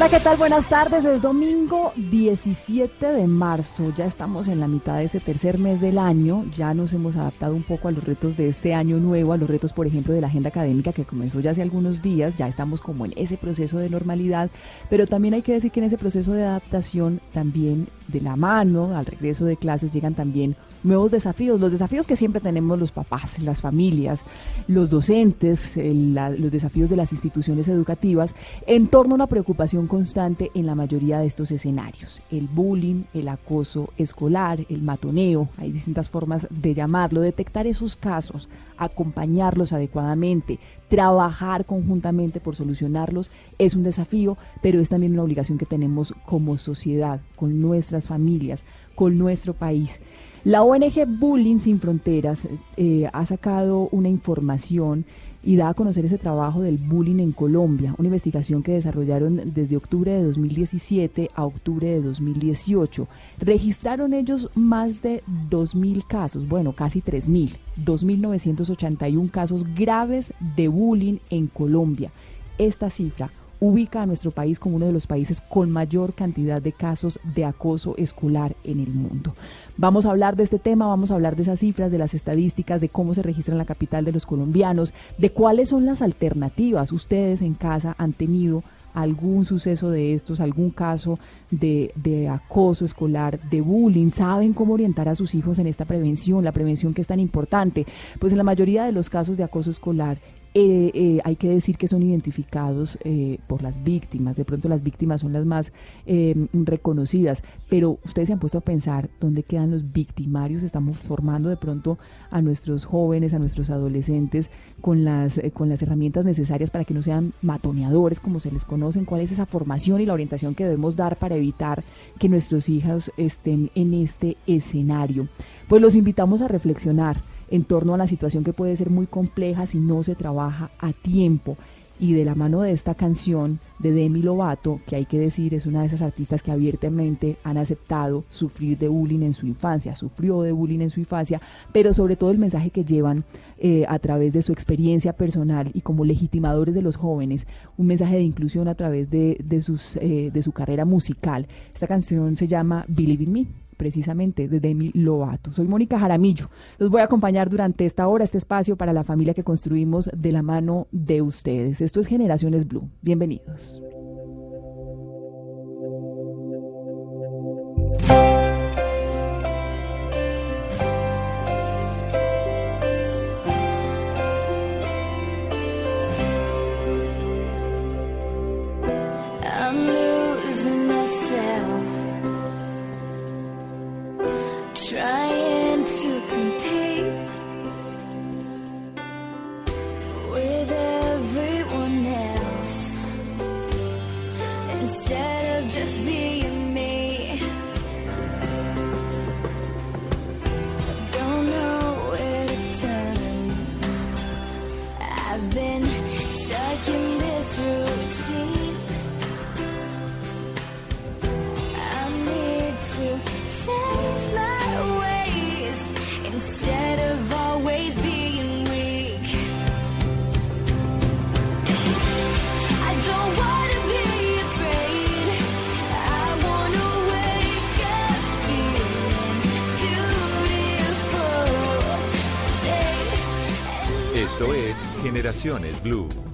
Hola, ¿qué tal? Buenas tardes. Es domingo 17 de marzo. Ya estamos en la mitad de este tercer mes del año. Ya nos hemos adaptado un poco a los retos de este año nuevo, a los retos, por ejemplo, de la agenda académica que comenzó ya hace algunos días. Ya estamos como en ese proceso de normalidad. Pero también hay que decir que en ese proceso de adaptación, también de la mano, al regreso de clases, llegan también nuevos desafíos, los desafíos que siempre tenemos los papás, las familias, los docentes, el- la- los desafíos de las instituciones educativas en torno a una preocupación constante en la mayoría de estos escenarios. El bullying, el acoso escolar, el matoneo, hay distintas formas de llamarlo, detectar esos casos, acompañarlos adecuadamente, trabajar conjuntamente por solucionarlos es un desafío, pero es también una obligación que tenemos como sociedad, con nuestras familias, con nuestro país. La ONG Bullying Sin Fronteras eh, ha sacado una información y da a conocer ese trabajo del bullying en Colombia, una investigación que desarrollaron desde octubre de 2017 a octubre de 2018. Registraron ellos más de 2.000 casos, bueno, casi 3.000, 2.981 casos graves de bullying en Colombia. Esta cifra ubica a nuestro país como uno de los países con mayor cantidad de casos de acoso escolar en el mundo. Vamos a hablar de este tema, vamos a hablar de esas cifras, de las estadísticas, de cómo se registra en la capital de los colombianos, de cuáles son las alternativas. Ustedes en casa han tenido algún suceso de estos, algún caso de, de acoso escolar, de bullying, saben cómo orientar a sus hijos en esta prevención, la prevención que es tan importante. Pues en la mayoría de los casos de acoso escolar eh, eh, hay que decir que son identificados eh, por las víctimas. De pronto las víctimas son las más eh, reconocidas, pero ustedes se han puesto a pensar dónde quedan los victimarios. Estamos formando de pronto a nuestros jóvenes, a nuestros adolescentes con las, con las herramientas necesarias para que no sean matoneadores, como se les conocen. ¿Cuál es esa formación y la orientación que debemos dar para evitar que nuestros hijos estén en este escenario? Pues los invitamos a reflexionar en torno a la situación que puede ser muy compleja si no se trabaja a tiempo. Y de la mano de esta canción de Demi Lovato, que hay que decir es una de esas artistas que abiertamente han aceptado sufrir de bullying en su infancia, sufrió de bullying en su infancia, pero sobre todo el mensaje que llevan eh, a través de su experiencia personal y como legitimadores de los jóvenes, un mensaje de inclusión a través de, de sus, eh, de su carrera musical. Esta canción se llama Believe in Me precisamente de Demi Lovato. Soy Mónica Jaramillo. Los voy a acompañar durante esta hora, este espacio para la familia que construimos de la mano de ustedes. Esto es Generaciones Blue. Bienvenidos. Generaciones Blue.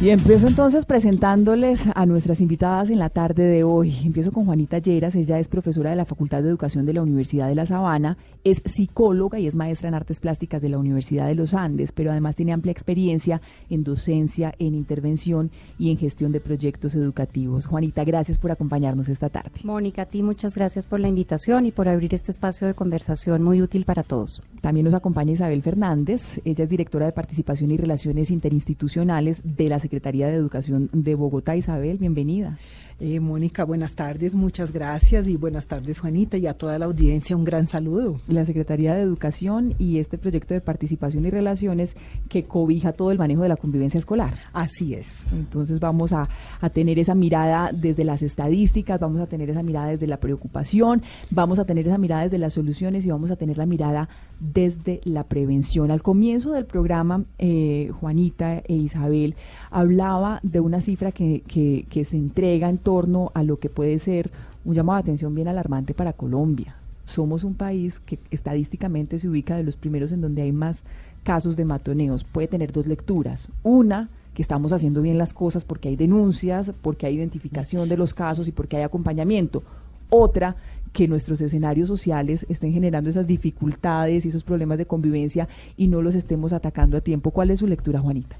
Y empiezo entonces presentándoles a nuestras invitadas en la tarde de hoy. Empiezo con Juanita Lleras, ella es profesora de la Facultad de Educación de la Universidad de La Sabana, es psicóloga y es maestra en artes plásticas de la Universidad de los Andes, pero además tiene amplia experiencia en docencia, en intervención y en gestión de proyectos educativos. Juanita, gracias por acompañarnos esta tarde. Mónica, a ti muchas gracias por la invitación y por abrir este espacio de conversación muy útil para todos. También nos acompaña Isabel Fernández, ella es directora de Participación y Relaciones Interinstitucionales de la Secretaría de Educación de Bogotá. Isabel, bienvenida. Eh, Mónica, buenas tardes, muchas gracias y buenas tardes Juanita y a toda la audiencia un gran saludo. La Secretaría de Educación y este proyecto de participación y relaciones que cobija todo el manejo de la convivencia escolar. Así es. Entonces vamos a, a tener esa mirada desde las estadísticas, vamos a tener esa mirada desde la preocupación, vamos a tener esa mirada desde las soluciones y vamos a tener la mirada desde la prevención. Al comienzo del programa, eh, Juanita e Isabel hablaba de una cifra que, que, que se entrega en torno a lo que puede ser un llamado de atención bien alarmante para Colombia. Somos un país que estadísticamente se ubica de los primeros en donde hay más casos de matoneos. Puede tener dos lecturas. Una, que estamos haciendo bien las cosas porque hay denuncias, porque hay identificación de los casos y porque hay acompañamiento. Otra, que nuestros escenarios sociales estén generando esas dificultades y esos problemas de convivencia y no los estemos atacando a tiempo. ¿Cuál es su lectura, Juanita?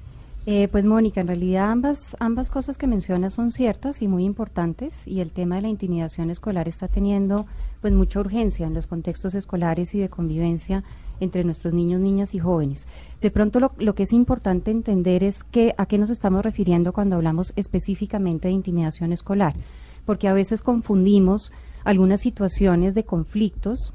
Eh, pues Mónica, en realidad ambas, ambas cosas que mencionas son ciertas y muy importantes y el tema de la intimidación escolar está teniendo pues mucha urgencia en los contextos escolares y de convivencia entre nuestros niños, niñas y jóvenes. De pronto lo, lo que es importante entender es que a qué nos estamos refiriendo cuando hablamos específicamente de intimidación escolar, porque a veces confundimos algunas situaciones de conflictos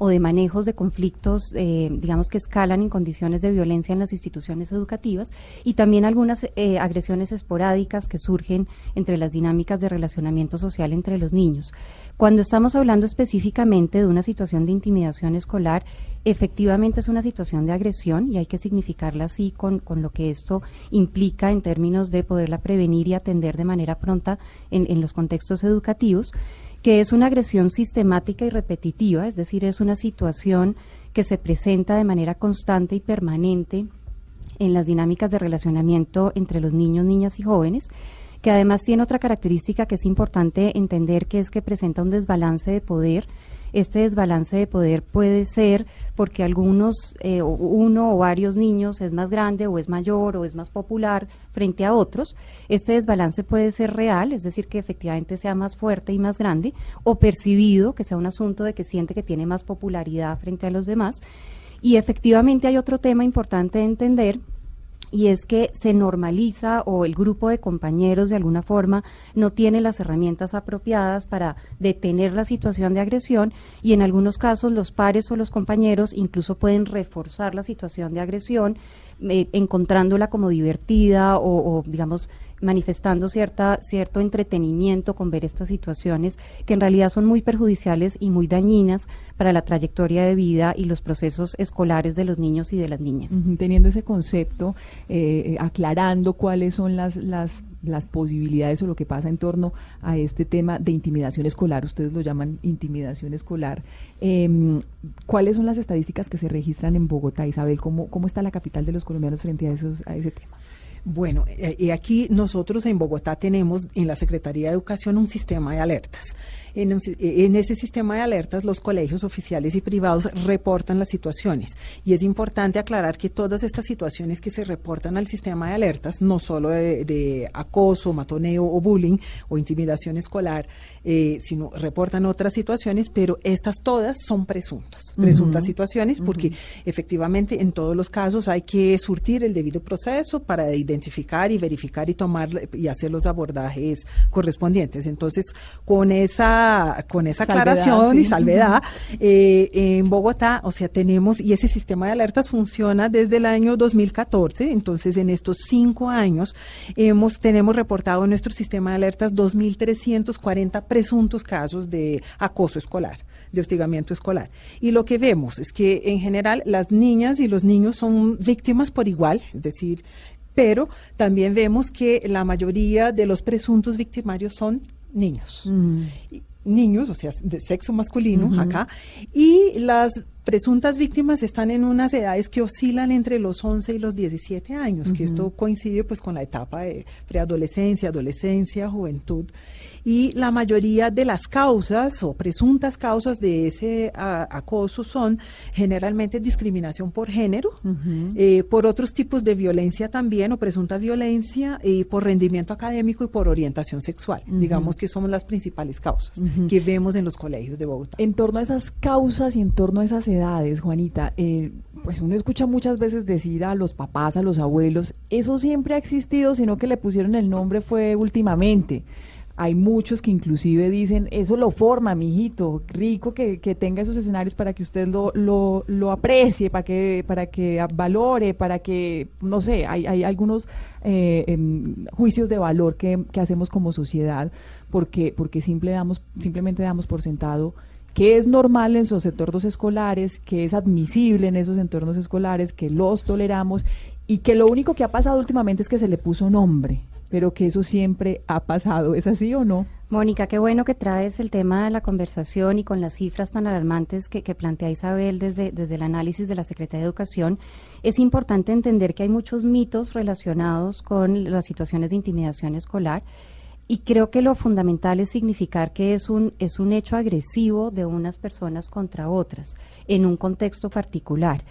o de manejos de conflictos, eh, digamos que escalan en condiciones de violencia en las instituciones educativas y también algunas eh, agresiones esporádicas que surgen entre las dinámicas de relacionamiento social entre los niños. Cuando estamos hablando específicamente de una situación de intimidación escolar, efectivamente es una situación de agresión y hay que significarla así con, con lo que esto implica en términos de poderla prevenir y atender de manera pronta en, en los contextos educativos que es una agresión sistemática y repetitiva, es decir, es una situación que se presenta de manera constante y permanente en las dinámicas de relacionamiento entre los niños, niñas y jóvenes, que además tiene otra característica que es importante entender, que es que presenta un desbalance de poder. Este desbalance de poder puede ser porque algunos, eh, uno o varios niños es más grande o es mayor o es más popular frente a otros. Este desbalance puede ser real, es decir, que efectivamente sea más fuerte y más grande, o percibido, que sea un asunto de que siente que tiene más popularidad frente a los demás. Y efectivamente hay otro tema importante de entender y es que se normaliza o el grupo de compañeros de alguna forma no tiene las herramientas apropiadas para detener la situación de agresión y en algunos casos los pares o los compañeros incluso pueden reforzar la situación de agresión eh, encontrándola como divertida o, o digamos manifestando cierta, cierto entretenimiento con ver estas situaciones que en realidad son muy perjudiciales y muy dañinas para la trayectoria de vida y los procesos escolares de los niños y de las niñas. Teniendo ese concepto, eh, aclarando cuáles son las, las, las posibilidades o lo que pasa en torno a este tema de intimidación escolar, ustedes lo llaman intimidación escolar, em, ¿cuáles son las estadísticas que se registran en Bogotá, Isabel? ¿Cómo, cómo está la capital de los colombianos frente a, esos, a ese tema? Bueno, eh, y aquí nosotros en Bogotá tenemos en la Secretaría de Educación un sistema de alertas. En, un si- eh, en ese sistema de alertas los colegios oficiales y privados reportan las situaciones. Y es importante aclarar que todas estas situaciones que se reportan al sistema de alertas, no solo de, de acoso, matoneo o bullying o intimidación escolar, eh, sino reportan otras situaciones, pero estas todas son presuntas, presuntas situaciones porque efectivamente en todos los casos hay que surtir el debido proceso para identificar y verificar y tomar y hacer los abordajes correspondientes. Entonces, con esa esa, con esa Salvedad, aclaración y salvedad, eh, en Bogotá, o sea, tenemos, y ese sistema de alertas funciona desde el año 2014, entonces en estos cinco años hemos, tenemos reportado en nuestro sistema de alertas 2.340 presuntos casos de acoso escolar, de hostigamiento escolar. Y lo que vemos es que en general las niñas y los niños son víctimas por igual, es decir, pero también vemos que la mayoría de los presuntos victimarios son niños. Y- Niños, o sea, de sexo masculino acá, y las presuntas víctimas están en unas edades que oscilan entre los 11 y los 17 años, que esto coincide pues con la etapa de preadolescencia, adolescencia, juventud. Y la mayoría de las causas o presuntas causas de ese a- acoso son generalmente discriminación por género, eh, por otros tipos de violencia también o presunta violencia, y por rendimiento académico y por orientación sexual. Digamos que son las principales causas que vemos en los colegios de Bogotá. En torno a esas causas y en torno a esas edades, Juanita, eh, pues uno escucha muchas veces decir a los papás, a los abuelos, eso siempre ha existido, sino que le pusieron el nombre fue últimamente. Hay muchos que inclusive dicen, eso lo forma, mijito, rico que, que tenga esos escenarios para que usted lo, lo, lo aprecie, para que, para que valore, para que, no sé, hay, hay algunos eh, em, juicios de valor que, que hacemos como sociedad, porque, porque simplemente damos por sentado que es normal en esos entornos escolares, que es admisible en esos entornos escolares, que los toleramos y que lo único que ha pasado últimamente es que se le puso nombre, pero que eso siempre ha pasado. ¿Es así o no? Mónica, qué bueno que traes el tema de la conversación y con las cifras tan alarmantes que, que plantea Isabel desde, desde el análisis de la Secretaría de Educación. Es importante entender que hay muchos mitos relacionados con las situaciones de intimidación escolar y creo que lo fundamental es significar que es un, es un hecho agresivo de unas personas contra otras en un contexto particular.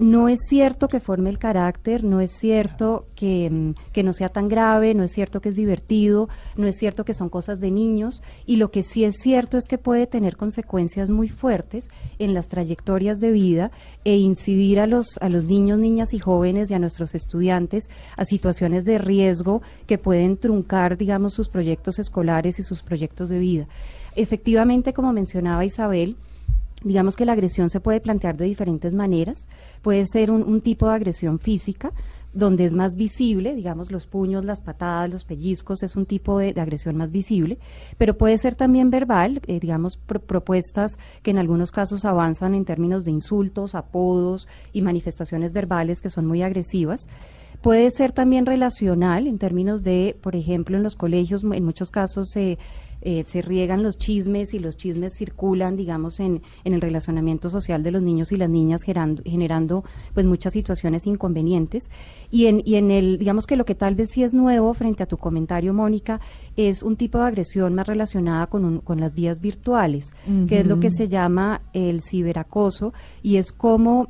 No es cierto que forme el carácter, no es cierto que, mm, que no sea tan grave, no es cierto que es divertido, no es cierto que son cosas de niños y lo que sí es cierto es que puede tener consecuencias muy fuertes en las trayectorias de vida e incidir a los, a los niños, niñas y jóvenes y a nuestros estudiantes a situaciones de riesgo que pueden truncar, digamos, sus proyectos escolares y sus proyectos de vida. Efectivamente, como mencionaba Isabel, Digamos que la agresión se puede plantear de diferentes maneras. Puede ser un, tipo de agresión física, donde es más visible, digamos, los puños, las patadas, los pellizcos, es un tipo de, de agresión más visible, pero puede ser también verbal, eh, digamos, pro- propuestas que en algunos casos avanzan en términos de insultos, apodos y manifestaciones verbales que son muy agresivas. Puede ser también relacional en términos de, por ejemplo, en los colegios, en muchos casos se eh, se riegan los chismes y los chismes circulan, digamos, en, en el relacionamiento social de los niños y las niñas, gerando, generando pues muchas situaciones inconvenientes. Y en, y en el, digamos que lo que tal vez sí es nuevo frente a tu comentario, Mónica, es un tipo de agresión más relacionada con, un- con las vías virtuales, que es lo que se llama el ciberacoso, y es como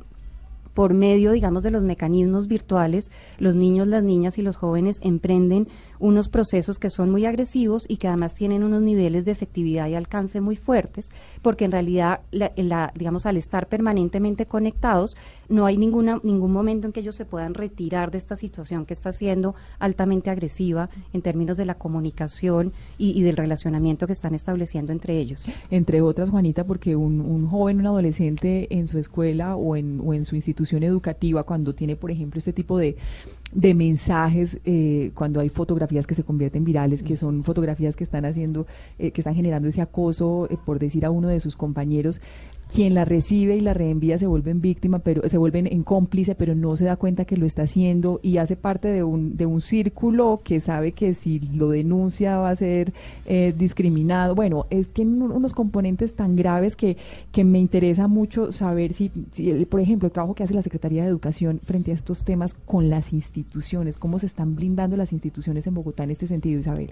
por medio, digamos, de los mecanismos virtuales, los niños, las niñas y los jóvenes emprenden unos procesos que son muy agresivos y que además tienen unos niveles de efectividad y alcance muy fuertes, porque en realidad, la, la- digamos, al estar permanentemente conectados, no hay ninguna, ningún momento en que ellos se puedan retirar de esta situación que está siendo altamente agresiva en términos de la comunicación y, y del relacionamiento que están estableciendo entre ellos. Entre otras, Juanita, porque un, un joven, un adolescente en su escuela o en, o en su institución educativa, cuando tiene, por ejemplo, este tipo de, de mensajes, eh, cuando hay fotografías que se convierten virales, que son fotografías que están haciendo, eh, que están generando ese acoso, eh, por decir a uno de sus compañeros, quien la recibe y la reenvía se vuelven víctima, pero se vuelven en cómplice, pero no se da cuenta que lo está haciendo y hace parte de un, de un círculo que sabe que si lo denuncia va a ser eh, discriminado. Bueno, es un- unos componentes tan graves que, que me interesa mucho saber si, si, por ejemplo, el trabajo que hace la Secretaría de Educación frente a estos temas con las instituciones, cómo se están blindando las instituciones en Bogotá en este sentido, Isabel.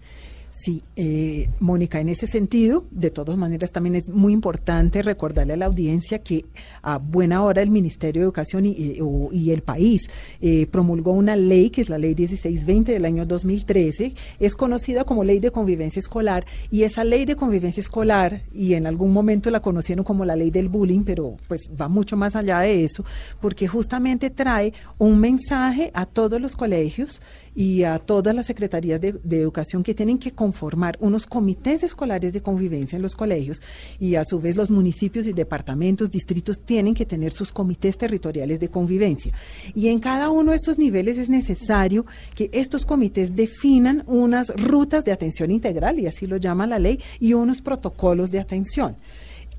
Sí, eh, Mónica, en ese sentido, de todas maneras, también es muy importante recordarle a la audiencia que a buena hora el Ministerio de Educación y, o- y el país eh, promulgó una ley, que es la Ley 1620 del año 2013, es conocida como Ley de Convivencia Escolar, y esa Ley de Convivencia Escolar, y en algún momento la conocieron como la Ley del Bullying, pero pues va mucho más allá de eso, porque justamente trae un mensaje a todos los colegios y a todas las secretarías de, educación que tienen que conformar unos comités escolares de convivencia en los colegios y a su vez los municipios y departamentos, distritos tienen que tener sus comités territoriales de convivencia. Y en cada uno de estos niveles es necesario que estos comités definan unas rutas de atención integral, y así lo llama la ley, y unos protocolos de atención.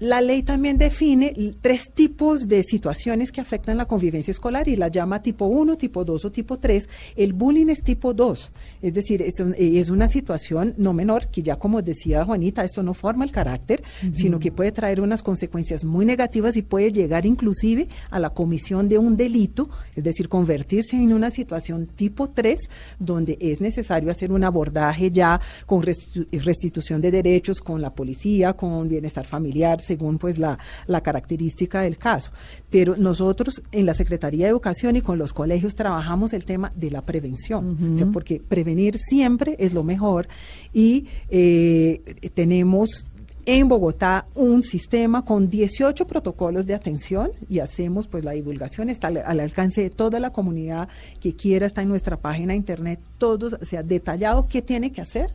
La ley también define tres tipos de situaciones que afectan la convivencia escolar y la llama tipo 1, tipo 2 o tipo 3. El bullying es tipo 2, es decir, es, un- es una situación no menor que ya como decía Juanita, esto no forma el carácter, sino que puede traer unas consecuencias muy negativas y puede llegar inclusive a la comisión de un delito, es decir, convertirse en una situación tipo 3, donde es necesario hacer un abordaje ya con restitu- restitución de derechos con la policía, con bienestar familiar, según pues la, la característica del caso. Pero nosotros en la Secretaría de Educación y con los colegios trabajamos el tema de la prevención, o sea, porque prevenir siempre es lo mejor y eh, tenemos en Bogotá un sistema con 18 protocolos de atención y hacemos pues la divulgación está al, al alcance de toda la comunidad que quiera está en nuestra página de internet todos o sea detallado qué tiene que hacer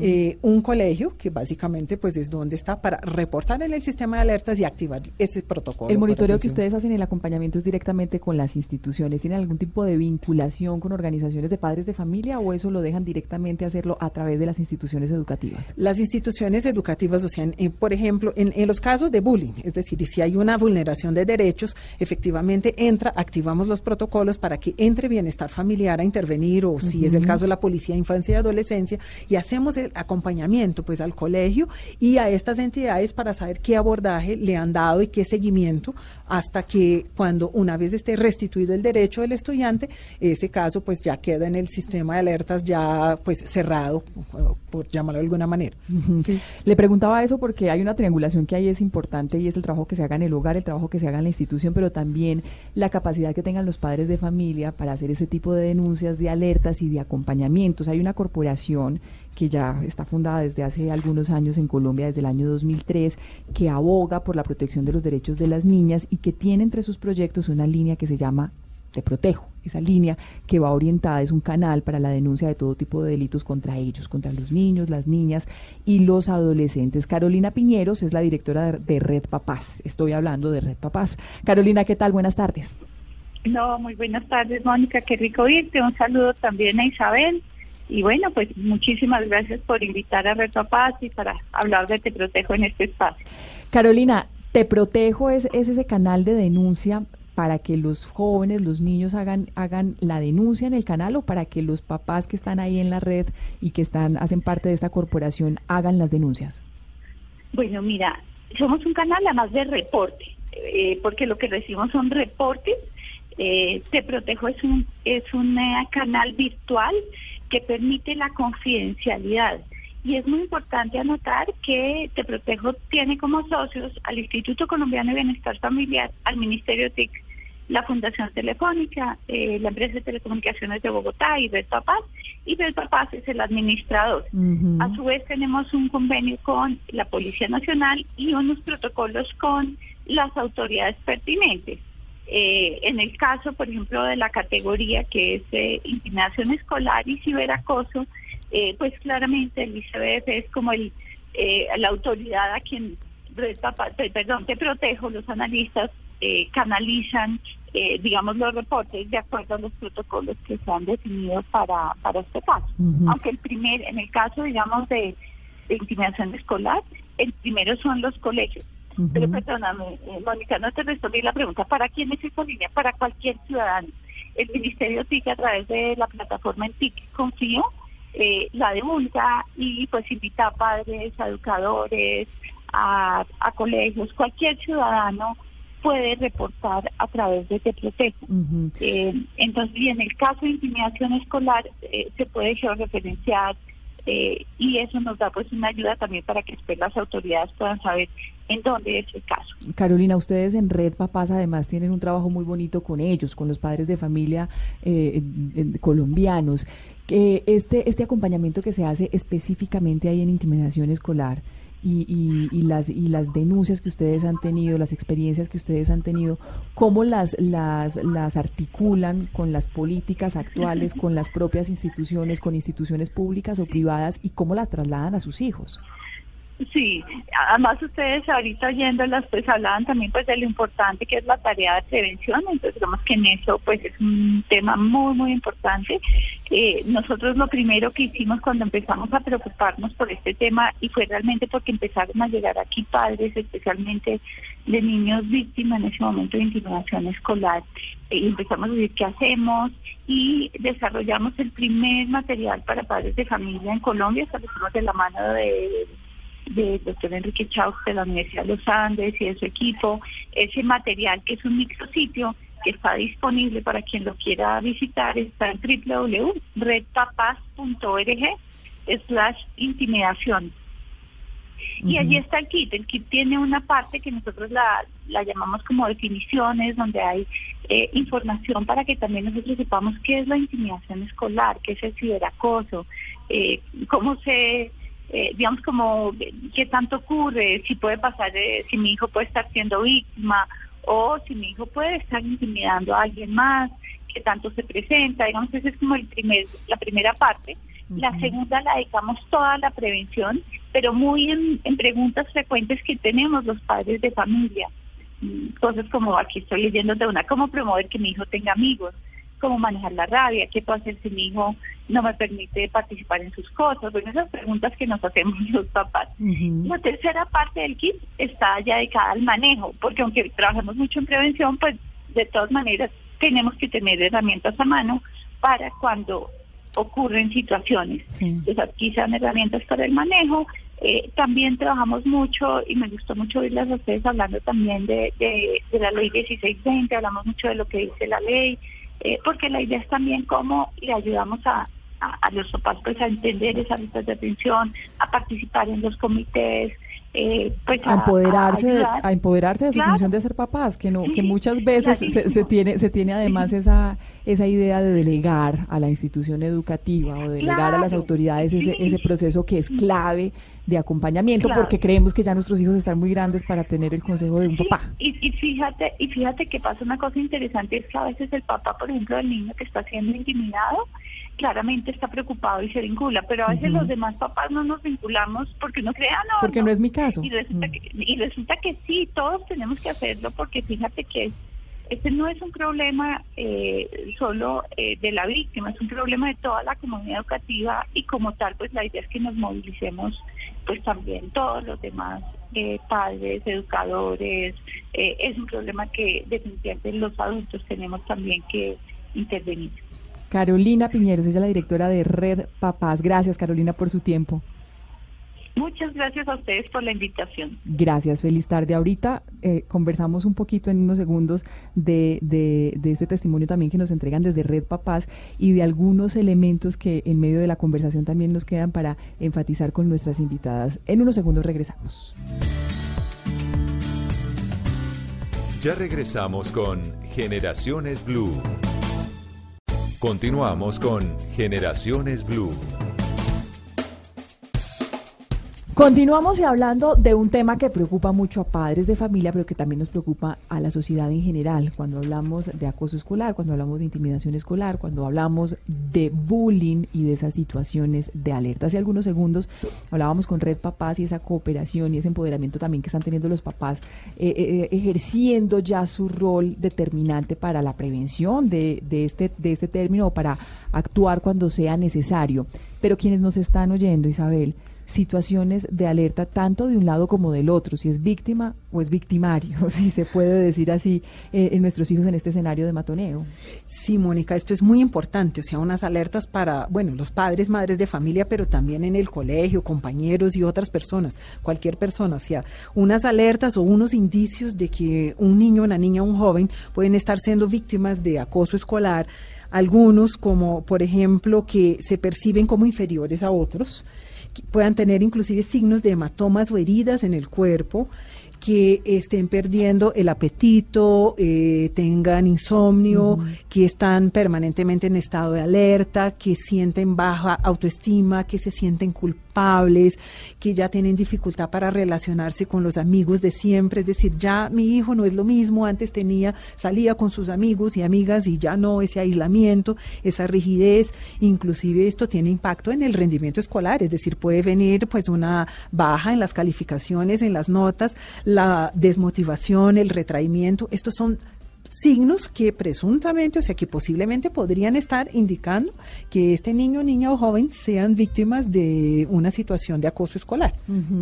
eh, un colegio que básicamente pues es donde está para reportar en el sistema de alertas y activar ese protocolo El monitoreo que ustedes hacen, el acompañamiento es directamente con las instituciones. ¿Tienen algún tipo de vinculación con organizaciones de padres de familia o eso lo dejan directamente hacerlo a través de las instituciones educativas? Las instituciones educativas, o sea, en- en, por ejemplo, en, en los casos de bullying, es decir, si hay una vulneración de derechos, efectivamente entra, activamos los protocolos para que entre bienestar familiar a intervenir, o si es el caso de la policía, infancia y adolescencia, y hacemos el acompañamiento pues al colegio y a estas entidades para saber qué abordaje le han dado y qué seguimiento hasta que cuando una vez esté restituido el derecho del estudiante, ese caso pues ya queda en el sistema de alertas ya pues cerrado, por llamarlo de alguna manera. Le preguntaba eso porque hay una triangulación que ahí es importante y es el trabajo que se haga en el hogar, el trabajo que se haga en la institución, pero también la capacidad que tengan los padres de familia para hacer ese tipo de denuncias, de alertas y de acompañamientos. Hay una corporación que ya está fundada desde hace algunos años en Colombia, desde el año 2003, que aboga por la protección de los derechos de las niñas y que tiene entre sus proyectos una línea que se llama Te Protejo. Esa línea que va orientada es un canal para la denuncia de todo tipo de delitos contra ellos, contra los niños, las niñas y los adolescentes. Carolina Piñeros es la directora de- Red Papás. Estoy hablando de Red Papás. Carolina, ¿qué tal? Buenas tardes. No, muy buenas tardes, Mónica. Qué rico oírte. Un saludo también a Isabel. Y bueno, pues muchísimas gracias por invitar a Reto Paz y para hablar de Te Protejo en este espacio. Carolina, Te Protejo es, es ese canal de denuncia para que los jóvenes, los niños hagan, hagan la denuncia en el canal o para que los papás que están ahí en la red y que están, hacen parte de esta corporación hagan las denuncias. Bueno, mira, somos un canal además de reporte, eh, porque lo que recibimos son reportes. Eh, Te Protejo es un, es un eh, canal virtual que permite la confidencialidad. Y es muy importante anotar que Te Protejo tiene como socios al Instituto Colombiano de Bienestar Familiar, al Ministerio TIC, la Fundación Telefónica, eh, la empresa de telecomunicaciones de Bogotá y Red Papás, y Red Papás es el administrador. A su vez tenemos un convenio con la Policía Nacional y unos protocolos con las autoridades pertinentes. Eh, en el caso, por ejemplo, de la categoría que es eh, intimidación escolar y ciberacoso, eh, pues claramente el ICBF es como el eh, la autoridad a quien, Red Papá- pe- perdón, te protejo, los analistas eh, canalizan, eh, digamos, los reportes de acuerdo a los protocolos que se han definido para, para este caso. Aunque el primer, en el caso, digamos, de, de intimidación escolar, el primero son los colegios. Pero perdóname, eh, Mónica, no te respondí la pregunta. ¿Para quién es esa línea? Para cualquier ciudadano. El Ministerio TIC, a través de la plataforma en TIC Confío, eh, la divulga y pues invita a padres, a educadores, a, a colegios. Cualquier ciudadano puede reportar a través de Te Protejo. Ujú. Eh, entonces, y en el caso de intimidación escolar, eh, se puede georreferenciar eh, y eso nos da pues una ayuda también para que después las autoridades puedan saber en dónde es el caso. Carolina, ustedes en Red Papás además tienen un trabajo muy bonito con ellos, con los padres de familia eh, colombianos. Este, este acompañamiento que se hace específicamente ahí en intimidación escolar y, y, y las, y las denuncias que ustedes han tenido, las experiencias que ustedes han tenido, cómo las, las, las articulan con las políticas actuales, con las propias instituciones, con instituciones públicas o privadas y cómo las trasladan a sus hijos. Sí, además ustedes ahorita oyéndolas pues hablaban también pues de lo importante que es la tarea de prevención, entonces digamos que en eso pues es un tema muy muy importante. Eh, nosotros lo primero que hicimos cuando empezamos a preocuparnos por este tema y fue realmente porque empezaron a llegar aquí padres especialmente de niños víctimas en ese momento de intimidación escolar. Eh, y empezamos a decir qué hacemos y desarrollamos el primer material para padres de familia en Colombia, establecimos de la mano de del doctor Enrique Chaus de la Universidad de los Andes y de su equipo, ese material que es un micrositio que está disponible para quien lo quiera visitar, está en www.redpapas.org slash intimidación. Y allí está el kit. El kit tiene una parte que nosotros la, la llamamos como definiciones, donde hay eh, información para que también nosotros sepamos qué es la intimidación escolar, qué es el ciberacoso, eh, cómo se eh, digamos como qué tanto ocurre, si puede pasar, eh, si mi hijo puede estar siendo víctima o si mi hijo puede estar intimidando a alguien más, qué tanto se presenta, digamos esa es como el primer, la primera parte. La segunda la dedicamos toda a la prevención, pero muy en, en preguntas frecuentes que tenemos los padres de familia. Mm, Cosas como aquí estoy leyendo de una, cómo promover que mi hijo tenga amigos, cómo manejar la rabia, qué puedo hacer si mi hijo no me permite participar en sus cosas. Bueno, esas preguntas que nos hacemos los papás. La tercera parte del kit está ya dedicada al manejo, porque aunque trabajamos mucho en prevención, pues de todas maneras tenemos que tener herramientas a mano para cuando ocurren situaciones. Entonces aquí sean herramientas para el manejo. Eh, también trabajamos mucho y me gustó mucho oírlas a ustedes hablando también de, de, de la ley 1620, hablamos mucho de lo que dice la ley, eh, porque la idea es también cómo le ayudamos a, a, los papás pues a entender esas listas de atención, a participar en los comités, eh, pues a empoderarse, de, ayudar. a empoderarse de su Claro. función de ser papás, que no, que muchas veces se, se tiene, se tiene además esa, esa idea de delegar a la institución educativa o delegar a las autoridades ese, ese proceso que es clave de acompañamiento, Claro. porque creemos que ya nuestros hijos están muy grandes para tener el consejo de un Sí, papá. Y, y fíjate, y fíjate que pasa una cosa interesante, es que a veces el papá, por ejemplo, del niño que está siendo intimidado, claramente está preocupado y se vincula, pero a veces los demás papás no nos vinculamos porque uno crea, no, Porque no es mi caso. Y resulta, Mm. que, y resulta que sí, todos tenemos que hacerlo porque fíjate que este no es un problema eh, solo eh, de la víctima, es un problema de toda la comunidad educativa y como tal, pues la idea es que nos movilicemos pues también todos los demás eh, padres, educadores, eh, es un problema que definitivamente los adultos tenemos también que intervenir. Carolina Piñeros, ella es la directora de Red Papás. Gracias, Carolina, por su tiempo. Muchas gracias a ustedes por la invitación. Gracias, feliz tarde. Ahorita eh, conversamos un poquito en unos segundos de, de, de este testimonio también que nos entregan desde Red Papás y de algunos elementos que en medio de la conversación también nos quedan para enfatizar con nuestras invitadas. En unos segundos regresamos. Ya regresamos con Generaciones Blue. Continuamos con Generaciones Blue. Continuamos hablando de un tema que preocupa mucho a padres de familia, pero que también nos preocupa a la sociedad en general. Cuando hablamos de acoso escolar, cuando hablamos de intimidación escolar, cuando hablamos de bullying y de esas situaciones de alerta. Hace algunos segundos hablábamos con Red Papás y esa cooperación y ese empoderamiento también que están teniendo los papás, eh, eh, ejerciendo ya su rol determinante para la prevención de, de, este, de este término o para actuar cuando sea necesario. Pero quienes nos están oyendo, Isabel, situaciones de alerta tanto de un lado como del otro, si es víctima o es victimario, si se puede decir así eh, en nuestros hijos en este escenario de matoneo. Sí, Mónica, esto es muy importante, o sea, unas alertas para, bueno, los padres, madres de familia, pero también en el colegio, compañeros y otras personas, cualquier persona, o sea, unas alertas o unos indicios de que un niño, una niña, un joven pueden estar siendo víctimas de acoso escolar, algunos como, por ejemplo, que se perciben como inferiores a otros, puedan tener inclusive signos de hematomas o heridas en el cuerpo, que estén perdiendo el apetito, eh, tengan insomnio, que están permanentemente en estado de alerta, que sienten baja autoestima, que se sienten culpables que ya tienen dificultad para relacionarse con los amigos de siempre, es decir, ya mi hijo no es lo mismo, antes tenía, salía con sus amigos y amigas y ya no, ese aislamiento, esa rigidez, inclusive esto tiene impacto en el rendimiento escolar, es decir, puede venir pues una baja en las calificaciones, en las notas, la desmotivación, el retraimiento, estos son signos que presuntamente, o sea, que posiblemente podrían estar indicando que este niño, niña o joven sean víctimas de una situación de acoso escolar.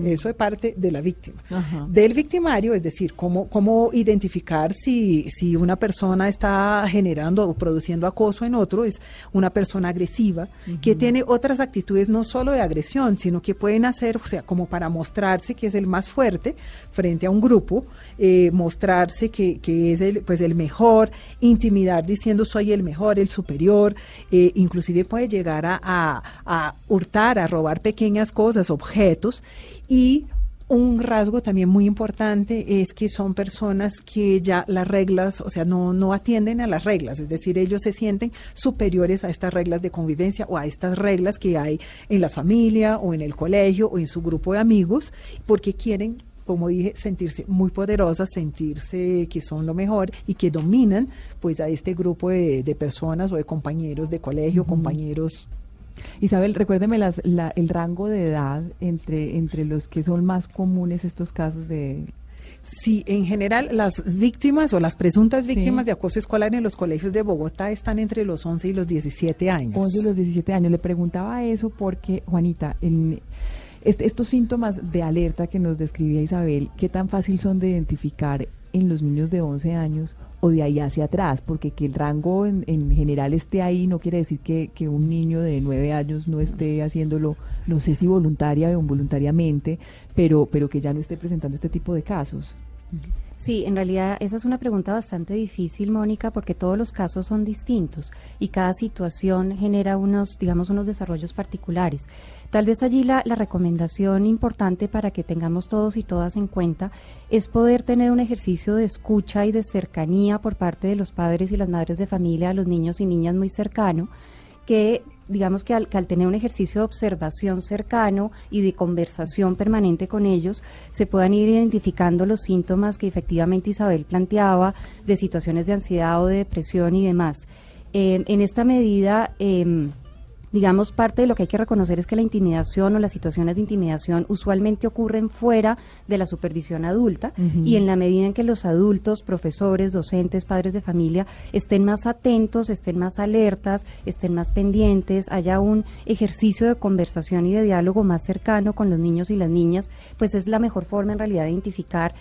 Eso es parte de la víctima. Del victimario, es decir, cómo, cómo identificar si, si una persona está generando o produciendo acoso en otro, es una persona agresiva, que tiene otras actitudes no solo de agresión, sino que pueden hacer, o sea, como para mostrarse que es el más fuerte frente a un grupo, eh, mostrarse que, que es el, pues el mejor, intimidar diciendo soy el mejor, el superior, eh, inclusive puede llegar a, a, a hurtar, a robar pequeñas cosas, objetos. Y un rasgo también muy importante es que son personas que ya las reglas, o sea, no, no atienden a las reglas, es decir, ellos se sienten superiores a estas reglas de convivencia o a estas reglas que hay en la familia o en el colegio o en su grupo de amigos, porque quieren como dije, sentirse muy poderosas, sentirse que son lo mejor y que dominan pues a este grupo de, de personas o de compañeros de colegio, compañeros Isabel, recuérdeme las, la, el rango de edad entre, entre los que son más comunes estos casos de... Sí, en general las víctimas o las presuntas víctimas de acoso escolar en los colegios de Bogotá están entre los 11 y los 17 años. 11 y los 17 años. Le preguntaba eso porque, Juanita, en, estos síntomas de alerta que nos describía Isabel, ¿qué tan fácil son de identificar en los niños de 11 años o de ahí hacia atrás? Porque que el rango en, en general esté ahí no quiere decir que, que, un niño de 9 años no esté haciéndolo, no sé si voluntaria o involuntariamente, pero, pero que ya no esté presentando este tipo de casos. Sí, en realidad esa es una pregunta bastante difícil, Mónica, porque todos los casos son distintos y cada situación genera unos, digamos, unos desarrollos particulares. Tal vez allí la, recomendación importante para que tengamos todos y todas en cuenta es poder tener un ejercicio de escucha y de cercanía por parte de los padres y las madres de familia a los niños y niñas muy cercano, que digamos que al, tener un ejercicio de observación cercano y de conversación permanente con ellos, se puedan ir identificando los síntomas que efectivamente Isabel planteaba de situaciones de ansiedad o de depresión y demás. En esta medida, eh, digamos, parte de lo que hay que reconocer es que la intimidación o las situaciones de intimidación usualmente ocurren fuera de la supervisión adulta uh -huh. y en la medida en que los adultos, profesores, docentes, padres de familia estén más atentos, estén más alertas, estén más pendientes, haya un ejercicio de conversación y de diálogo más cercano con los niños y las niñas, pues es la mejor forma en realidad de identificar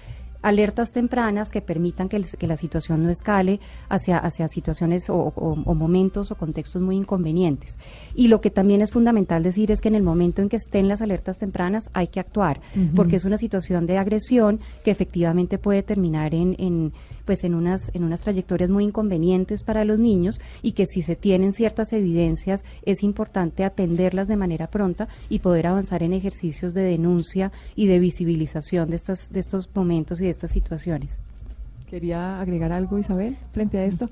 alertas tempranas que permitan que, el, que, la situación no escale hacia, hacia situaciones o, o, o, momentos o contextos muy inconvenientes. Y lo que también es fundamental decir es que en el momento en que estén las alertas tempranas hay que actuar, uh -huh. porque es una situación de agresión que efectivamente puede terminar en, en pues en unas, en unas trayectorias muy inconvenientes para los niños y que si se tienen ciertas evidencias es importante atenderlas de manera pronta y poder avanzar en ejercicios de denuncia y de visibilización de, estas, de estos momentos y de estas situaciones. ¿Quería agregar algo, Isabel, frente a esto?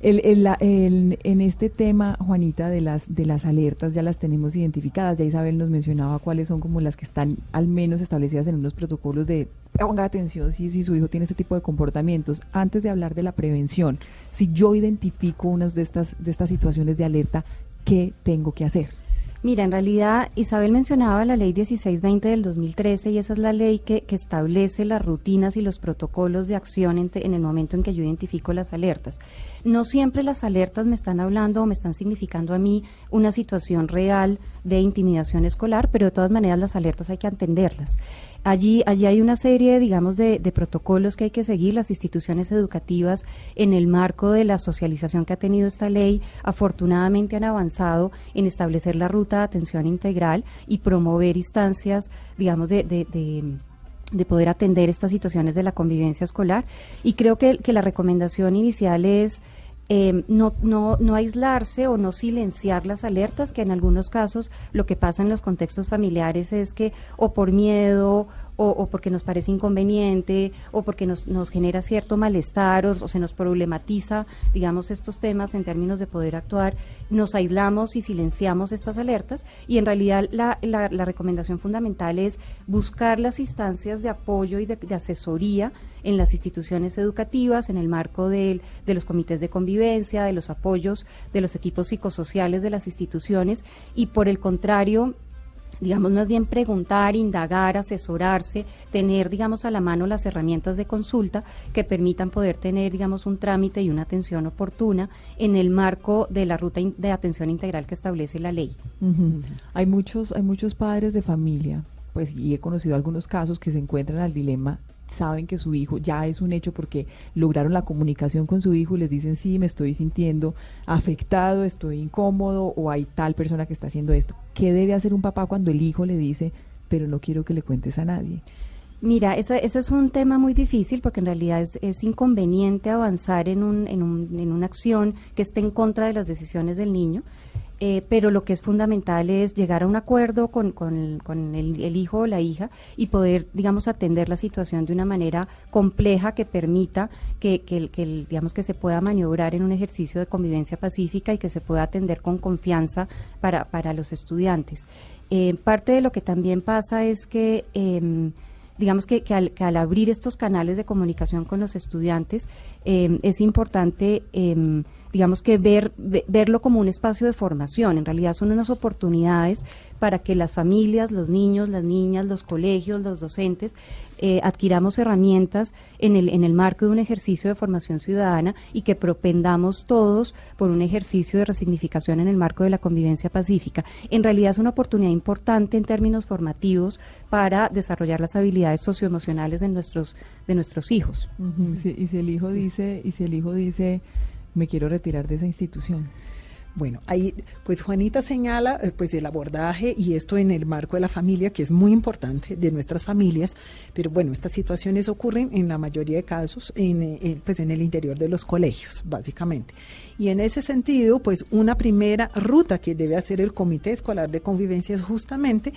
El, el, el, en este tema, Juanita, de las, de las alertas ya las tenemos identificadas. Ya Isabel nos mencionaba cuáles son como las que están al menos establecidas en unos protocolos de ponga atención si, si su hijo tiene este tipo de comportamientos. Antes de hablar de la prevención, si yo identifico unas de estas, de estas situaciones de alerta, ¿qué tengo que hacer? Mira, en realidad Isabel mencionaba la ley 1620 del 2013 y esa es la ley que, que establece las rutinas y los protocolos de acción en, en, el momento en que yo identifico las alertas. No siempre las alertas me están hablando o me están significando a mí una situación real de intimidación escolar, pero de todas maneras las alertas hay que atenderlas. Allí, allí hay una serie, digamos, de, protocolos que hay que seguir. Las instituciones educativas, en el marco de la socialización que ha tenido esta ley, afortunadamente han avanzado en establecer la ruta de atención integral y promover instancias, digamos, de, de, de de poder atender estas situaciones de la convivencia escolar. Y creo que, que la recomendación inicial es eh, no, no, no aislarse o no silenciar las alertas, que en algunos casos lo que pasa en los contextos familiares es que o por miedo o, porque nos parece inconveniente o porque nos, nos genera cierto malestar o, se nos problematiza, digamos, estos temas en términos de poder actuar, nos aislamos y silenciamos estas alertas. Y en realidad la, la, recomendación fundamental es buscar las instancias de apoyo y de, de asesoría en las instituciones educativas, en el marco del- de los comités de convivencia, de los apoyos de los equipos psicosociales de las instituciones. Y por el contrario, digamos, más bien preguntar, indagar, asesorarse, tener, digamos, a la mano las herramientas de consulta que permitan poder tener, digamos, un trámite y una atención oportuna en el marco de la ruta de atención integral que establece la ley. Hay muchos, hay muchos padres de familia, pues, y he conocido algunos casos que se encuentran al dilema, saben que su hijo ya es un hecho porque lograron la comunicación con su hijo y les dicen sí, me estoy sintiendo afectado, estoy incómodo o hay tal persona que está haciendo esto. ¿Qué debe hacer un papá cuando el hijo le dice, pero no quiero que le cuentes a nadie? Mira, esa- ese es un tema muy difícil porque en realidad es, es inconveniente avanzar en, un, en, un- en una acción que esté en contra de las decisiones del niño, eh, pero lo que es fundamental es llegar a un acuerdo con, con- el, hijo o la hija y poder, digamos, atender la situación de una manera compleja que permita que, que digamos, que se pueda maniobrar en un ejercicio de convivencia pacífica y que se pueda atender con confianza para, para los estudiantes. Eh, parte de lo que también pasa es que... em, digamos que, que al, que al abrir estos canales de comunicación con los estudiantes eh, es importante eh, digamos que ver ve- verlo como un espacio de formación. En realidad son unas oportunidades para que las familias los niños las niñas los colegios los docentes eh, adquiramos herramientas en el en el marco de un ejercicio de formación ciudadana y que propendamos todos por un ejercicio de resignificación en el marco de la convivencia pacífica. En realidad es una oportunidad importante en términos formativos para desarrollar las habilidades socioemocionales de nuestros de nuestros hijos. Y si el hijo dice, y si el hijo dice, me quiero retirar de esa institución. Bueno, ahí, pues Juanita señala eh, pues el abordaje y esto en el marco de la familia, que es muy importante de nuestras familias, pero bueno, estas situaciones ocurren en la mayoría de casos en, eh, pues en el interior de los colegios, básicamente. Y en ese sentido, pues una primera ruta que debe hacer el Comité Escolar de Convivencia es justamente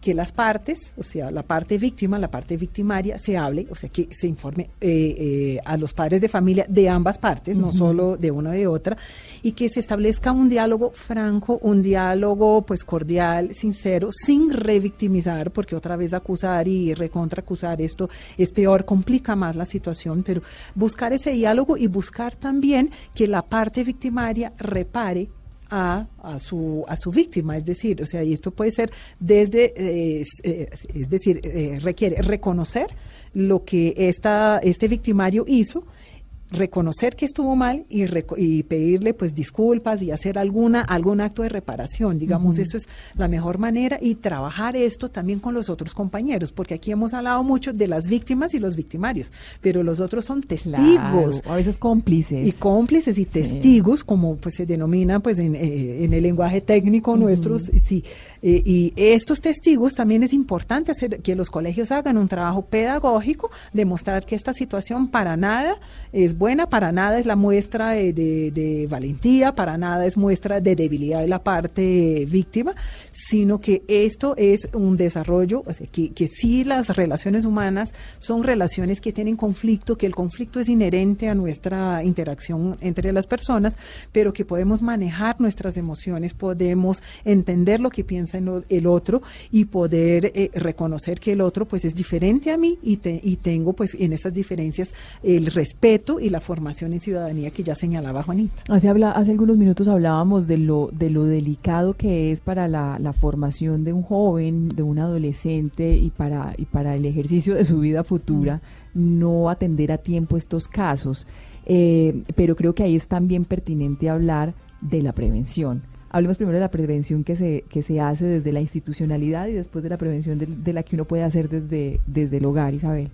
que las partes, o sea, la parte víctima, la parte victimaria, se hable, o sea, que se informe eh, eh, a los padres de familia de ambas partes, no solo de una o de otra, y que se establezca un diálogo franco, un diálogo pues cordial, sincero, sin revictimizar, porque otra vez acusar y recontraacusar esto es peor, complica más la situación, pero buscar ese diálogo y buscar también que la parte victimaria repare a, a su a su víctima, es decir, o sea, y esto puede ser desde, eh, es, eh, es decir, eh, requiere reconocer lo que esta este victimario hizo reconocer que estuvo mal y, y pedirle pues disculpas y hacer alguna algún acto de reparación digamos eso es la mejor manera y trabajar esto también con los otros compañeros porque aquí hemos hablado mucho de las víctimas y los victimarios pero los otros son testigos Claro, a veces cómplices. y cómplices y testigos, como pues se denomina pues en, eh, en el lenguaje técnico nuestro, sí. Eh, y estos testigos también es importante hacer que los colegios hagan un trabajo pedagógico, demostrar que esta situación para nada es buena, para nada es la muestra de, valentía, para nada es muestra de debilidad de la parte víctima, sino que esto es un desarrollo, o sea, que, que sí las relaciones humanas son relaciones que tienen conflicto, que el conflicto es inherente a nuestra interacción entre las personas, pero que podemos manejar nuestras emociones, podemos entender lo que piensa el otro y poder eh, reconocer que el otro pues es diferente a mí y, te- y tengo pues en estas diferencias el respeto y la formación en ciudadanía que ya señalaba Juanita. Hace, habla, hace algunos minutos hablábamos de lo, de lo delicado que es para la, la formación de un joven, de un adolescente y para, y para el ejercicio de su vida futura no atender a tiempo estos casos. Eh, pero creo que ahí es también pertinente hablar de la prevención. Hablemos primero de la prevención que se, que se hace desde la institucionalidad y después de la prevención de, la que uno puede hacer desde, desde el hogar, Isabel.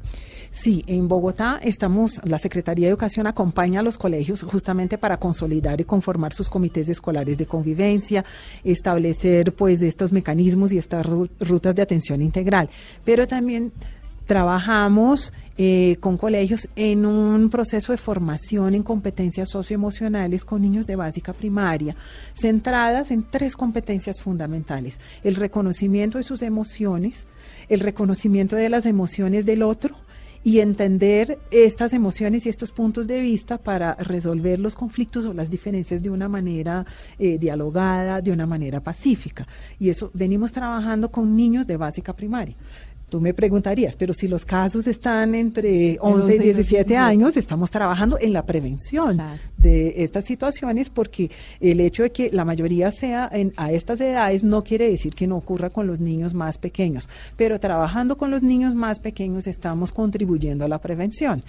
Sí, en Bogotá estamos, la Secretaría de Educación acompaña a los colegios justamente para consolidar y conformar sus comités escolares de convivencia, establecer pues estos mecanismos y estas ru- rutas de atención integral. Pero también Trabajamos eh, con colegios en un proceso de formación en competencias socioemocionales con niños de básica primaria, centradas en tres competencias fundamentales. El reconocimiento de sus emociones, el reconocimiento de las emociones del otro y entender estas emociones y estos puntos de vista para resolver los conflictos o las diferencias de una manera eh, dialogada, de una manera pacífica. Y eso venimos trabajando con niños de básica primaria. Tú me preguntarías, pero si los casos están entre 11 y 17 años, estamos trabajando en la prevención de estas situaciones porque el hecho de que la mayoría sea en, a estas edades no quiere decir que no ocurra con los niños más pequeños, pero trabajando con los niños más pequeños estamos contribuyendo a la prevención.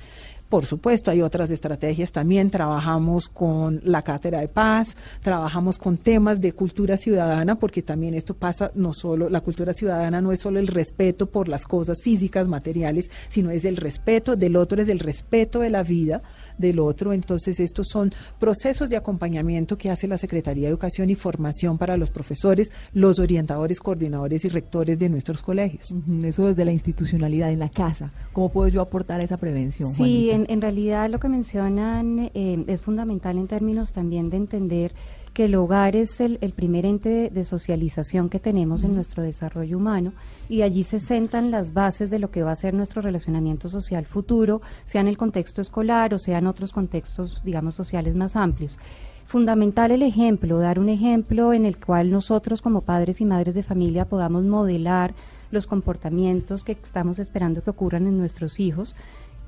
Por supuesto, hay otras estrategias también. Trabajamos con la cátedra de paz, trabajamos con temas de cultura ciudadana, porque también esto pasa no solo, la cultura ciudadana no es solo el respeto por las cosas físicas, materiales, sino es el respeto del otro, es el respeto de la vida del otro. Entonces, estos son procesos de acompañamiento que hace la Secretaría de Educación y Formación para los profesores, los orientadores, coordinadores y rectores de nuestros colegios. Eso desde la institucionalidad en la casa. ¿Cómo puedo yo aportar a esa prevención? Sí, en, en realidad lo que mencionan eh, es fundamental en términos también de entender que el hogar es el, el primer ente de, de socialización que tenemos en nuestro desarrollo humano y allí se sentan las bases de lo que va a ser nuestro relacionamiento social futuro, sea en el contexto escolar o sea en otros contextos, digamos, sociales más amplios. Fundamental el ejemplo, dar un ejemplo en el cual nosotros como padres y madres de familia podamos modelar los comportamientos que estamos esperando que ocurran en nuestros hijos.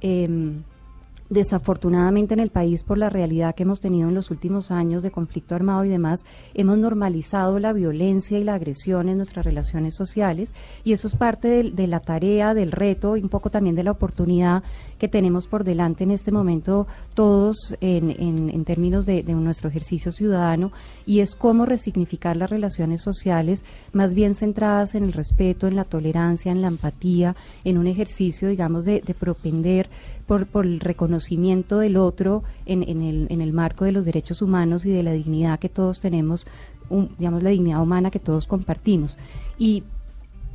Em, Desafortunadamente en el país, por la realidad que hemos tenido en los últimos años de conflicto armado y demás, hemos normalizado la violencia y la agresión en nuestras relaciones sociales. Y eso es parte del- de, la tarea, del reto y un poco también de la oportunidad que tenemos por delante en este momento todos en, en- términos de, nuestro ejercicio ciudadano y es cómo resignificar las relaciones sociales más bien centradas en el respeto, en la tolerancia, en la empatía, en un ejercicio, digamos, de, de propender por, el reconocimiento del otro en, en el, en el marco de los derechos humanos y de la dignidad que todos tenemos, digamos, la dignidad humana que todos compartimos. Y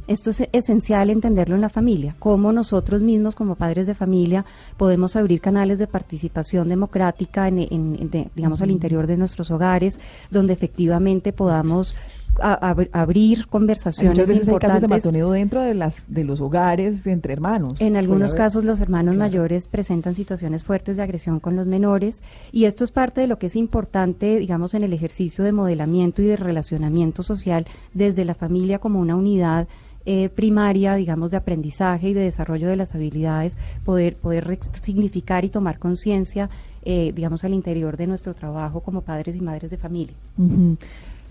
esto es esencial entenderlo en la familia, cómo nosotros mismos como padres de familia podemos abrir canales de participación democrática, en, en- en- de- digamos, al interior de nuestros hogares, donde efectivamente podamos a- abrir conversaciones Muchas veces hay casos de importantes. matoneo dentro de las de los hogares entre hermanos. En algunos casos los hermanos Claro. mayores presentan situaciones fuertes de agresión con los menores y esto es parte de lo que es importante, digamos, en el ejercicio de modelamiento y de relacionamiento social desde la familia como una unidad eh, primaria, digamos, de aprendizaje y de desarrollo de las habilidades, poder, poder significar y tomar conciencia, eh, digamos, al interior de nuestro trabajo como padres y madres de familia.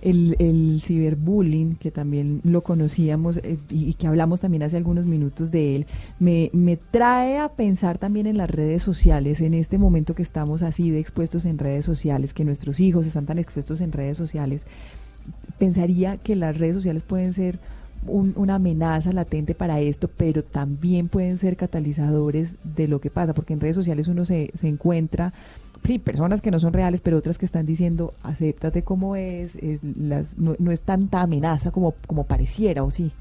El, el ciberbullying, que también lo conocíamos eh, y que hablamos también hace algunos minutos de él, me, me trae a pensar también en las redes sociales, en este momento que estamos así de expuestos en redes sociales, que nuestros hijos están tan expuestos en redes sociales. Pensaría que las redes sociales pueden ser un- una amenaza latente para esto, pero también pueden ser catalizadores de lo que pasa, porque en redes sociales uno se, se encuentra, sí, personas que no son reales, pero otras que están diciendo, acéptate como es, es las, no, no es tanta amenaza como, como pareciera, o sí.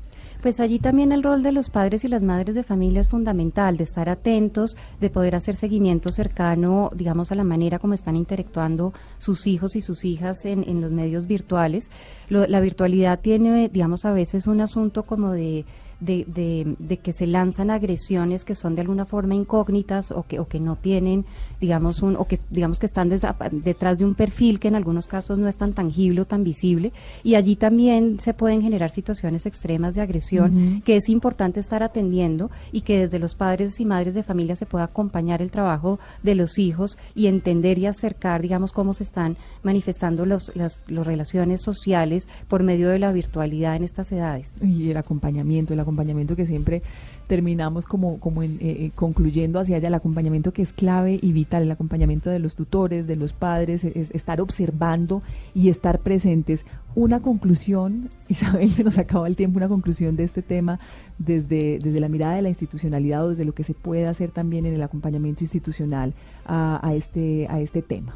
Pues allí también el rol de los padres y las madres de familia es fundamental, de estar atentos, de poder hacer seguimiento cercano, digamos, a la manera como están interactuando sus hijos y sus hijas en, en los medios virtuales. Lo- la virtualidad tiene, digamos, a veces un asunto como de, de, de- de que se lanzan agresiones que son de alguna forma incógnitas o que, o que no tienen, digamos, un, o que digamos que están desda- detrás de un perfil que en algunos casos no es tan tangible o tan visible. Y allí también se pueden generar situaciones extremas de agresión Ujú. que es importante estar atendiendo y que desde los padres y madres de familia se pueda acompañar el trabajo de los hijos y entender y acercar, digamos, cómo se están manifestando los, las las relaciones sociales por medio de la virtualidad en estas edades. Y el acompañamiento, el acompañamiento que siempre terminamos como, como en, eh, eh, concluyendo hacia allá, el acompañamiento que es clave y vital, el acompañamiento de los tutores, de los padres, es estar observando y estar presentes. Una conclusión, Isabel, se nos acaba el tiempo, una conclusión de este tema desde, desde la mirada de la institucionalidad o desde lo que se puede hacer también en el acompañamiento institucional a, este, a este tema.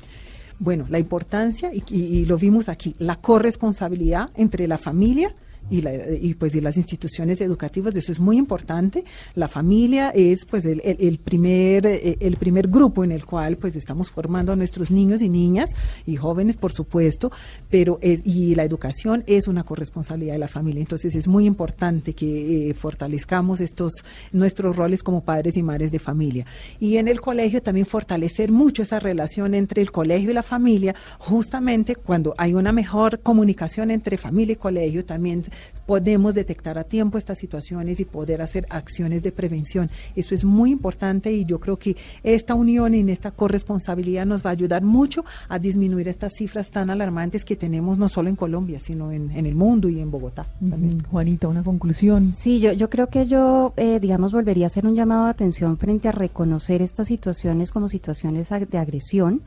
Bueno, la importancia, y- y lo vimos aquí, la corresponsabilidad entre la familia y, la, y pues y las instituciones educativas eso es muy importante. La familia es pues el, primer el primer grupo en el cual pues estamos formando a nuestros niños y niñas y jóvenes por supuesto pero es, y la educación es una corresponsabilidad de la familia. Entonces es muy importante que eh, fortalezcamos estos nuestros roles como padres y madres de familia. Y en el colegio también fortalecer mucho esa relación entre el colegio y la familia justamente cuando hay una mejor comunicación entre familia y colegio también podemos detectar a tiempo estas situaciones y poder hacer acciones de prevención. Eso es muy importante y yo creo que esta unión y esta corresponsabilidad nos va a ayudar mucho a disminuir estas cifras tan alarmantes que tenemos no solo en Colombia, sino en, en el mundo y en Bogotá. también. Juanita, una conclusión. Sí, yo, yo creo que yo, eh, digamos, volvería a hacer un llamado de atención frente a reconocer estas situaciones como situaciones de agresión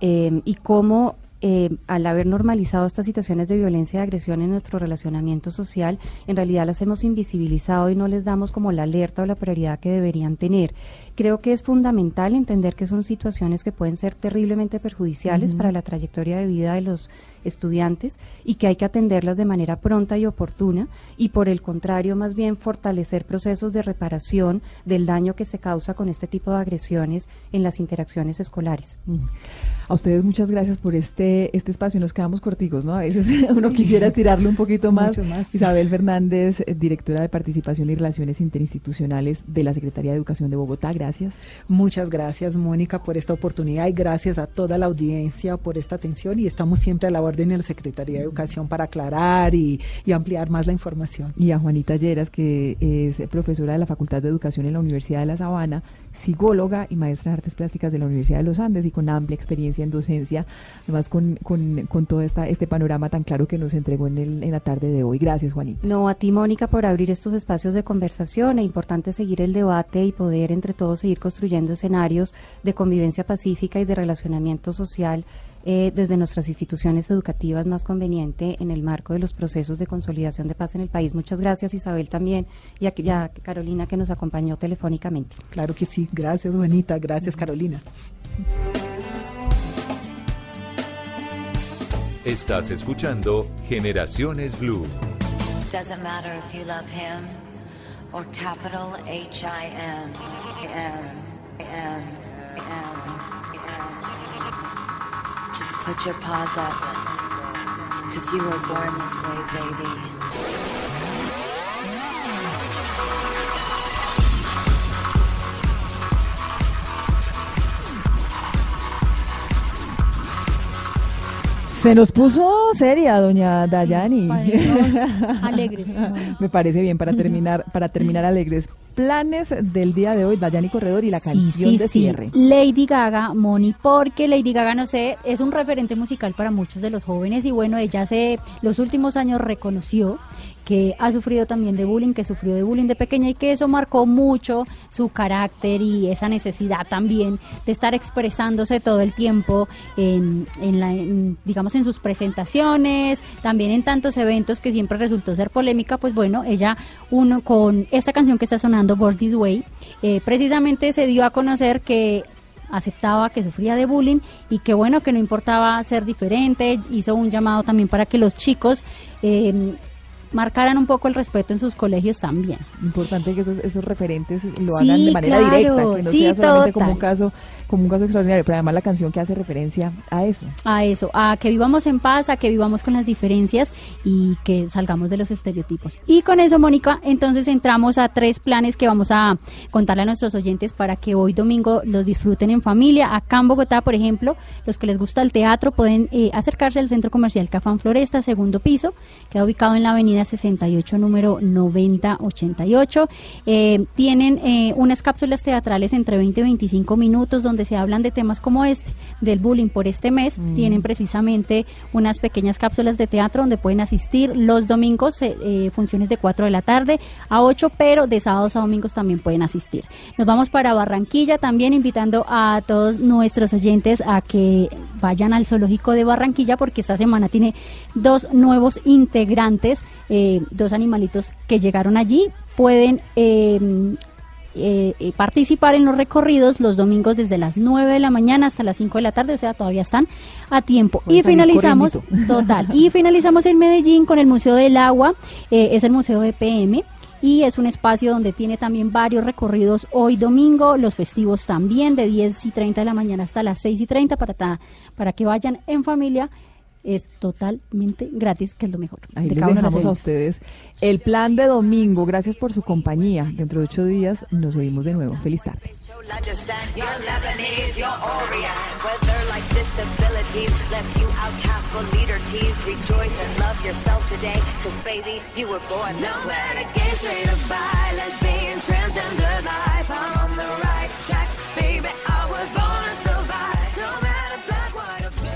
eh, y cómo eh, al haber normalizado estas situaciones de violencia y agresión en nuestro relacionamiento social, en realidad las hemos invisibilizado y no les damos como la alerta o la prioridad que deberían tener. Creo que es fundamental entender que son situaciones que pueden ser terriblemente perjudiciales para la trayectoria de vida de los estudiantes y que hay que atenderlas de manera pronta y oportuna y por el contrario más bien fortalecer procesos de reparación del daño que se causa con este tipo de agresiones en las interacciones escolares. Mm. A ustedes muchas gracias por este este espacio. Nos quedamos corticos, ¿no? A veces uno quisiera estirarlo un poquito más. Mucho más. Isabel Fernández, eh, directora de Participación y Relaciones Interinstitucionales de la Secretaría de Educación de Bogotá. Gracias. Muchas gracias, Mónica, por esta oportunidad y gracias a toda la audiencia por esta atención y estamos siempre a la orden en la Secretaría de Educación para aclarar y, y ampliar más la información. Y a Juanita Lleras, que es profesora de la Facultad de Educación en la Universidad de La Sabana, psicóloga y maestra de artes plásticas de la Universidad de los Andes y con amplia experiencia en docencia, además con, con, con todo esta, este panorama tan claro que nos entregó en, el, en la tarde de hoy. Gracias, Juanita. No, a ti, Mónica, por abrir estos espacios de conversación. Es importante seguir el debate y poder entre todos seguir construyendo escenarios de convivencia pacífica y de relacionamiento social eh, desde nuestras instituciones educativas más conveniente en el marco de los procesos de consolidación de paz en el país. Muchas gracias, Isabel, también, y a, y a Carolina, que nos acompañó telefónicamente. Claro que sí, gracias, Juanita, gracias, Carolina. Estás escuchando Generaciones Blue. Doesn't matter if you love him or capital H I M. M. M. M. M. Put your paws up. Cause you were born this way, baby. Se nos puso seria, doña Dayani. alegres. Me parece bien para terminar, para terminar alegres. Planes del día de hoy, Dayani Corredor y la canción sí, de sí. cierre. Lady Gaga, Moni, porque Lady Gaga, no sé, es un referente musical para muchos de los jóvenes y bueno, ella hace los últimos años reconoció que ha sufrido también de bullying, que sufrió de bullying de pequeña y que eso marcó mucho su carácter y esa necesidad también de estar expresándose todo el tiempo en, la, digamos, en sus presentaciones, también en tantos eventos que siempre resultó ser polémica, pues bueno, ella uno con esta canción que está sonando, Born This Way, eh, precisamente se dio a conocer que aceptaba que sufría de bullying y que bueno, que no importaba ser diferente, hizo un llamado también para que los chicos eh, marcaran un poco el respeto en sus colegios también. Importante que esos, esos referentes lo Sí, hagan de manera claro, directa, que no sí, sea solamente como un caso, como un caso extraordinario, pero además la canción que hace referencia a eso. A eso, a que vivamos en paz, a que vivamos con las diferencias y que salgamos de los estereotipos. Y con eso, Mónica, entonces entramos a tres planes que vamos a contarle a nuestros oyentes para que hoy domingo los disfruten en familia. Acá en Bogotá, por ejemplo, los que les gusta el teatro pueden eh, acercarse al Centro Comercial Cafán Floresta, segundo piso, queda ubicado en la avenida 68, número 9088. Eh, tienen eh, unas cápsulas teatrales entre 20 y 25 minutos donde se hablan de temas como este, del bullying por este mes. Tienen precisamente unas pequeñas cápsulas de teatro donde pueden asistir los domingos, eh, eh, funciones de 4 de la tarde a 8, pero de sábados a domingos también pueden asistir. Nos vamos para Barranquilla también invitando a todos nuestros oyentes a que vayan al zoológico de Barranquilla porque esta semana tiene dos nuevos integrantes, eh, dos animalitos que llegaron allí. Pueden eh, eh, eh, participar en los recorridos los domingos desde las 9 de la mañana hasta las 5 de la tarde, o sea, todavía están a tiempo. Pueden y finalizamos, total, y finalizamos en Medellín con el Museo del Agua, eh, es el Museo de PM. Y es un espacio donde tiene también varios recorridos hoy domingo, los festivos también, de 10 y 30 de la mañana hasta las 6 y 30 para, ta- para que vayan en familia. Es totalmente gratis, que es lo mejor. Ahí de les dejamos a ustedes el plan de domingo. Gracias por su compañía. Dentro de ocho días nos oímos de nuevo. Feliz tarde.